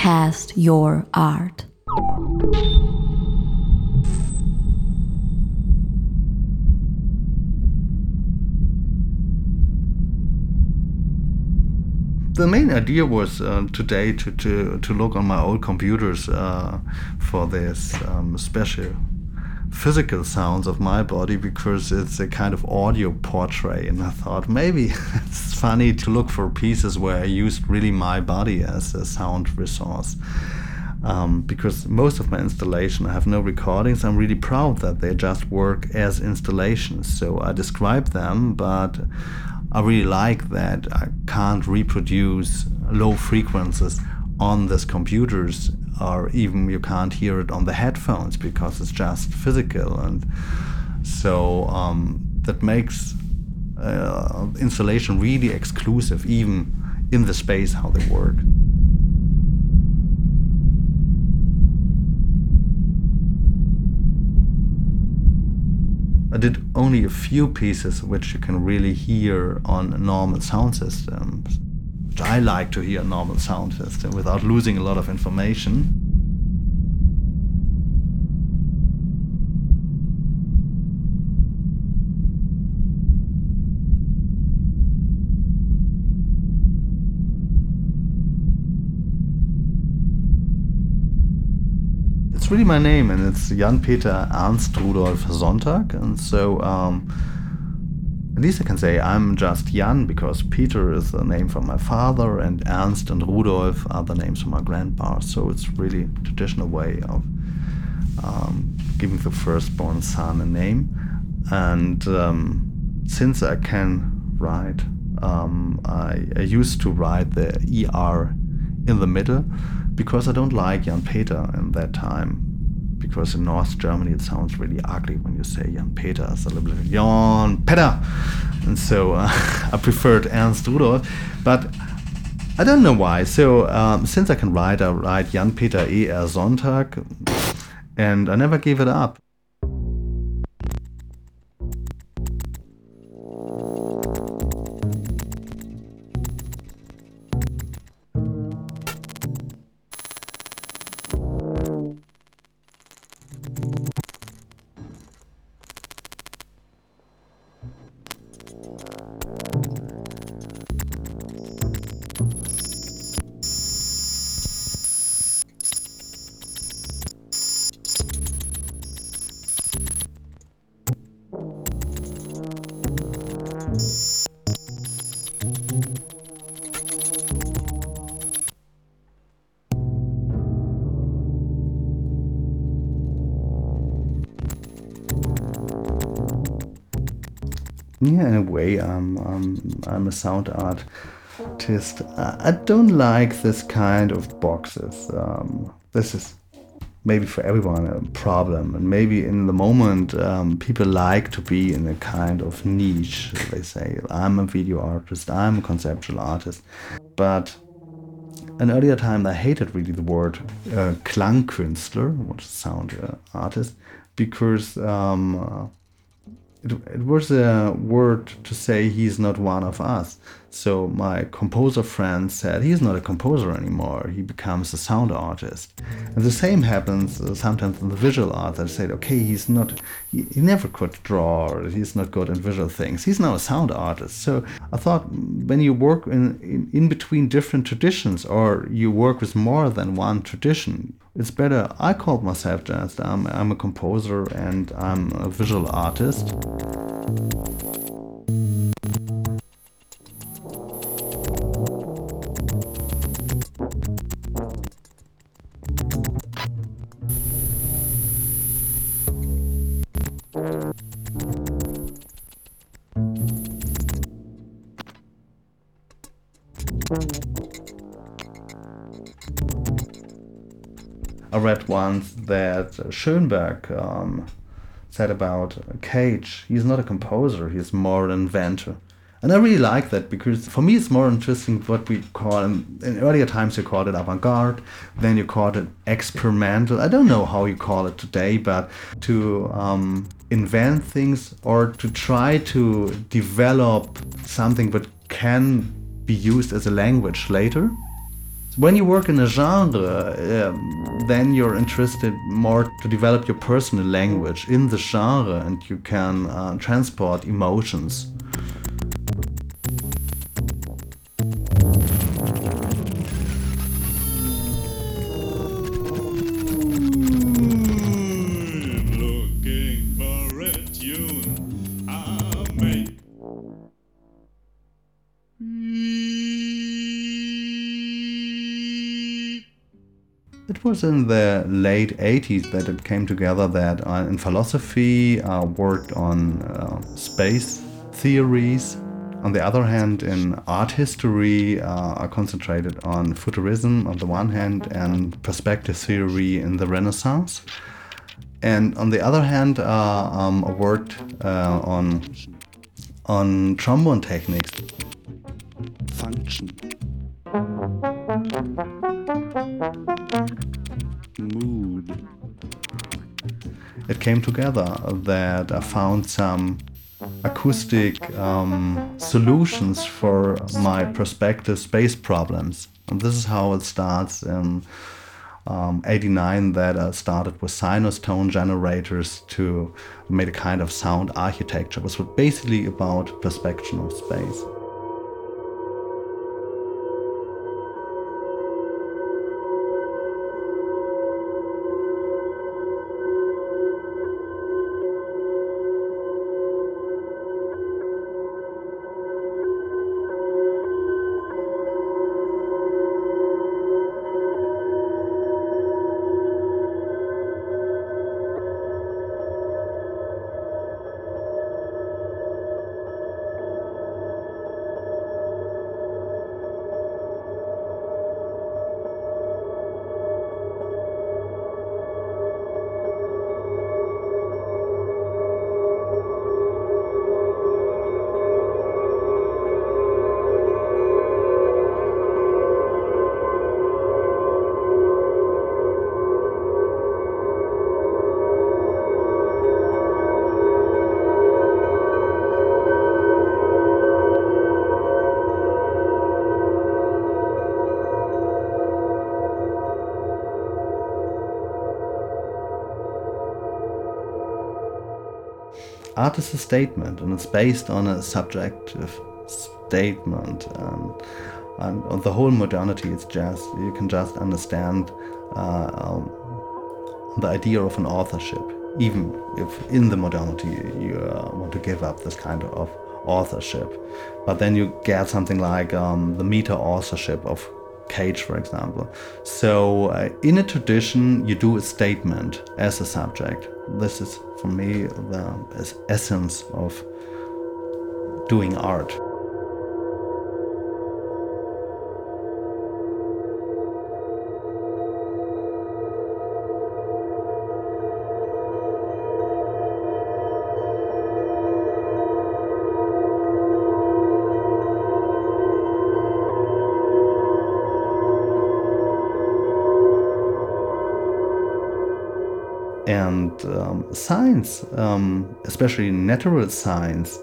Cast Your Art. the main idea was uh, today to, to, to look on my old computers uh, for this um, special physical sounds of my body because it's a kind of audio portrait and i thought maybe it's funny to look for pieces where i used really my body as a sound resource um, because most of my installation I have no recordings. I'm really proud that they just work as installations. So I describe them, but I really like that I can't reproduce low frequencies on these computers, or even you can't hear it on the headphones because it's just physical, and so um, that makes uh, installation really exclusive, even in the space how they work. I did only a few pieces which you can really hear on normal sound systems. I like to hear normal sound system without losing a lot of information. It's really my name, and it's Jan Peter Ernst Rudolf Sonntag. And so, um, I can say I'm just Jan because Peter is the name from my father, and Ernst and Rudolf are the names from my grandpa. So it's really traditional way of um, giving the firstborn son a name. And um, since I can write, um, I, I used to write the ER in the middle because I don't like Jan Peter in that time. Because in North Germany it sounds really ugly when you say Jan Peter. It's a little bit Jan Peter. And so uh, I preferred Ernst Rudolf. But I don't know why. So um, since I can write, I write Jan Peter E. R. Sonntag. And I never gave it up. Yeah, in a way, I'm, I'm, a sound artist. I don't like this kind of boxes. Um, this is maybe for everyone a problem. And maybe in the moment, um, people like to be in a kind of niche. They say, I'm a video artist, I'm a conceptual artist. But an earlier time, I hated really the word uh, Klangkünstler, which is sound uh, artist, because um, it, it was a word to say he's not one of us. So my composer friend said he's not a composer anymore. He becomes a sound artist. And the same happens uh, sometimes in the visual art. They say, okay, he's not, he, he never could draw, or he's not good in visual things. He's now a sound artist. So I thought when you work in, in, in between different traditions or you work with more than one tradition, it's better. I called myself just I'm, I'm a composer and I'm a visual artist. Read once that Schoenberg um, said about Cage, he's not a composer, he's more an inventor. And I really like that because for me it's more interesting what we call in, earlier times you called it avant-garde, then you called it experimental. I don't know how you call it today, but to um, invent things or to try to develop something that can be used as a language later When you work in a genre, um, then you're interested more to develop your personal language in the genre and you can uh, transport emotions. It was in the late 80s that it came together that uh, in philosophy uh, worked on uh, space theories. On the other hand, in art history, uh, I concentrated on futurism on the one hand and perspective theory in the Renaissance. And on the other hand, uh, um, I worked uh, on on trombone techniques. function. Came together that I found some acoustic um, solutions for my prospective space problems. And this is how it starts in um, 89 that I started with sinus tone generators to make a kind of sound architecture. It was basically about perspection of space. Art is a statement and it's based on a subjective statement. And, and the whole modernity is just you can just understand uh, um, the idea of an authorship. Even if in the modernity you uh, want to give up this kind of authorship. But then you get something like um, the meta authorship of Cage, for example. So, uh, in a tradition, you do a statement as a subject. This is, for me, the essence of doing art. And um, science, um, especially natural science.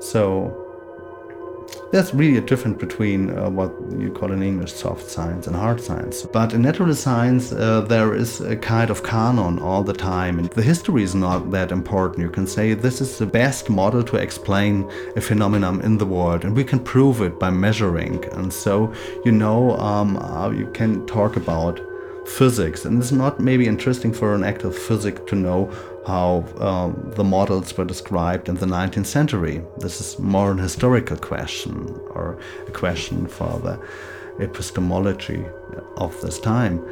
So there's really a difference between uh, what you call in English soft science and hard science. But in natural science, uh, there is a kind of canon all the time, and the history is not that important. You can say this is the best model to explain a phenomenon in the world, and we can prove it by measuring. And so, you know, um, uh, you can talk about physics. And it's not maybe interesting for an active physics to know how um, the models were described in the 19th century. This is more an historical question or a question for the epistemology of this time.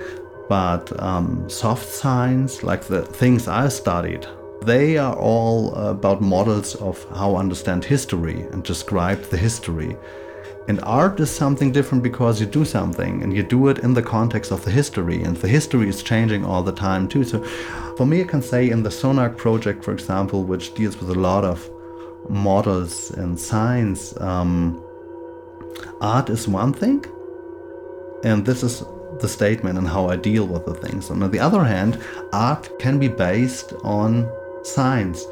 But um, soft science, like the things I studied, they are all about models of how understand history and describe the history. And art is something different because you do something and you do it in the context of the history, and the history is changing all the time too. So, for me, I can say in the SONARC project, for example, which deals with a lot of models and science, um, art is one thing, and this is the statement and how I deal with the things. And on the other hand, art can be based on science.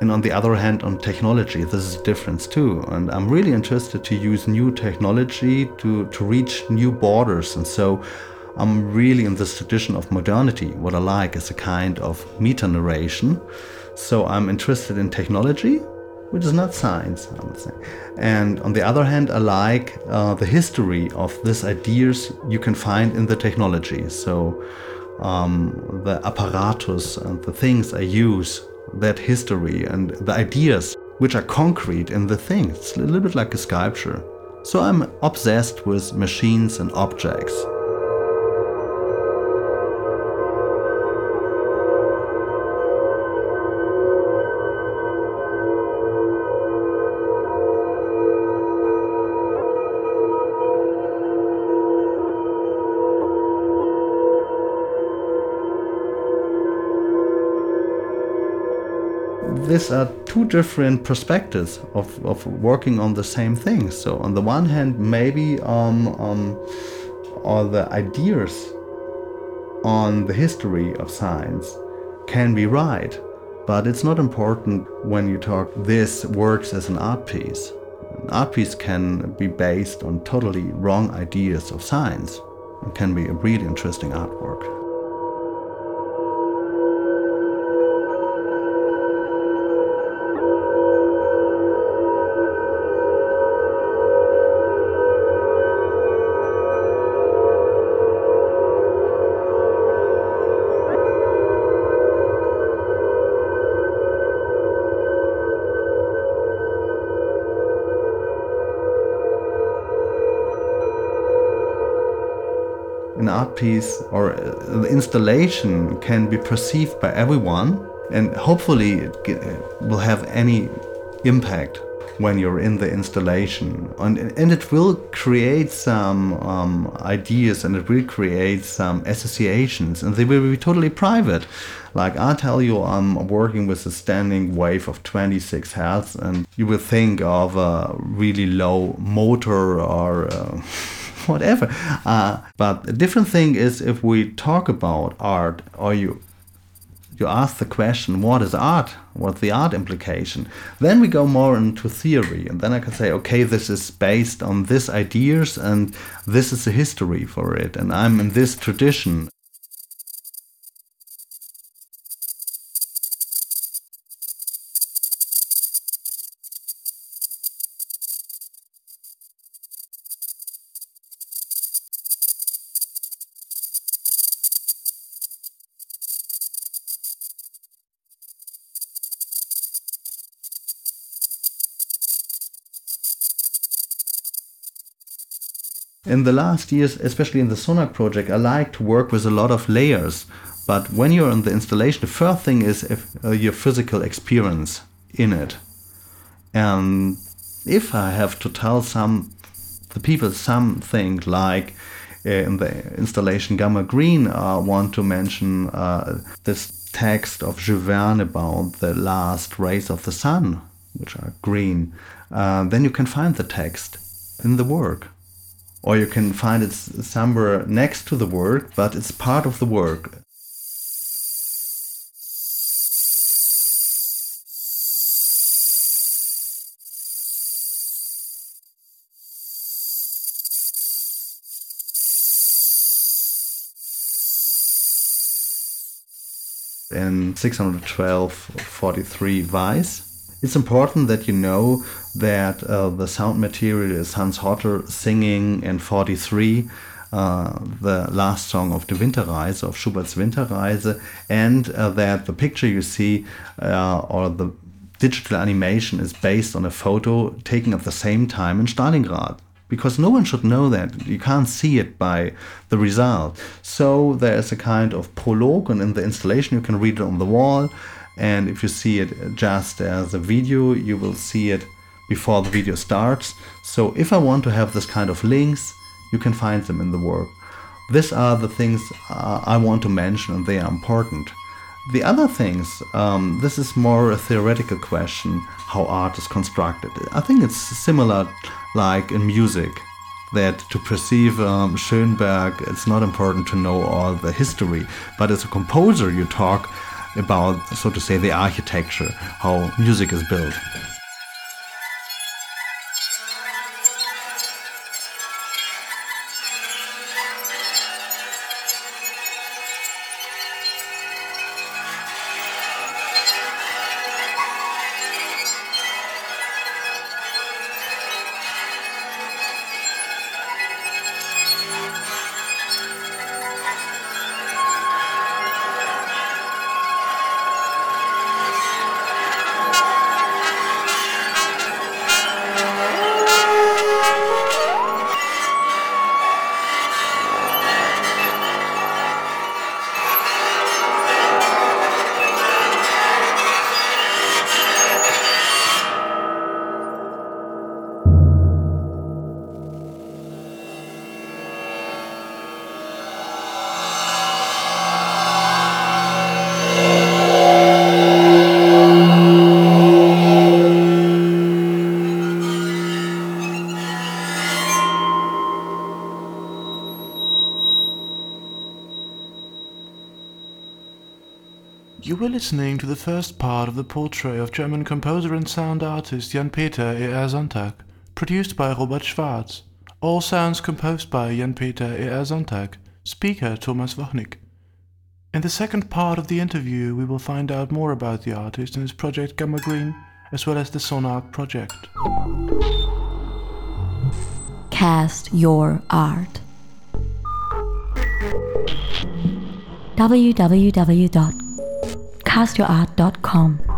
And on the other hand, on technology, this is a difference too. And I'm really interested to use new technology to, to reach new borders. And so I'm really in this tradition of modernity. What I like is a kind of meta narration. So I'm interested in technology, which is not science, I would say. And on the other hand, I like uh, the history of these ideas you can find in the technology. So um, the apparatus and the things I use, that history and the ideas which are concrete in the thing. It's a little bit like a sculpture. So I'm obsessed with machines and objects. These are two different perspectives of, of working on the same thing. So on the one hand, maybe um, um, all the ideas on the history of science can be right, but it's not important when you talk this works as an art piece. An art piece can be based on totally wrong ideas of science. It can be a really interesting artwork. Art piece or an installation can be perceived by everyone and hopefully it will have any impact when you're in the installation. And, and it will create some um, ideas and it will create some associations and they will be totally private. Like i tell you i'm working with a standing wave of 26 hertz and you will think of a really low motor or uh, whatever. Uh, but a different thing is if we talk about art, or you you ask the question, what is art? What's the art implication? Then we go more into theory, and then I can say, okay, this is based on this ideas, and this is the history for it, and I'm in this tradition. In the last years, especially in the SONARC project, I like to work with a lot of layers. But when you're in the installation, the first thing is if, uh, your physical experience in it. And if I have to tell some the people something like uh, in the installation Gamma Green, I uh, want to mention uh, this text of Jules about the last rays of the sun, which are green, uh, then you can find the text in the work or you can find it somewhere next to the work, but it's part of the work. In 612 43 Weiss, it's important that you know that uh, the sound material is Hans Hotter singing in 43 uh, the last song of the Winterreise, of Schubert's Winterreise, and uh, that the picture you see uh, or the digital animation is based on a photo taken at the same time in Stalingrad. Because no one should know that. You can't see it by the result. So there is a kind of prologue, and in the installation, you can read it on the wall. And if you see it just as a video, you will see it before the video starts. So if I want to have this kind of links, you can find them in the work. These are the things uh, I want to mention and they are important. The other things, um, this is more a theoretical question, how art is constructed. I think it's similar like in music, that to perceive um, Schoenberg, it's not important to know all the history, but as a composer, you talk about, so to say, the architecture, how music is built. Listening to the first part of the portrait of German composer and sound artist Jan-Peter E.R. Sonntag, produced by Robert Schwarz. All sounds composed by Jan-Peter E.R. Sonntag, speaker Thomas Wachnik. In the second part of the interview, we will find out more about the artist and his project Gamma Green, as well as the Sonark project. Cast your art. www.castyourart.com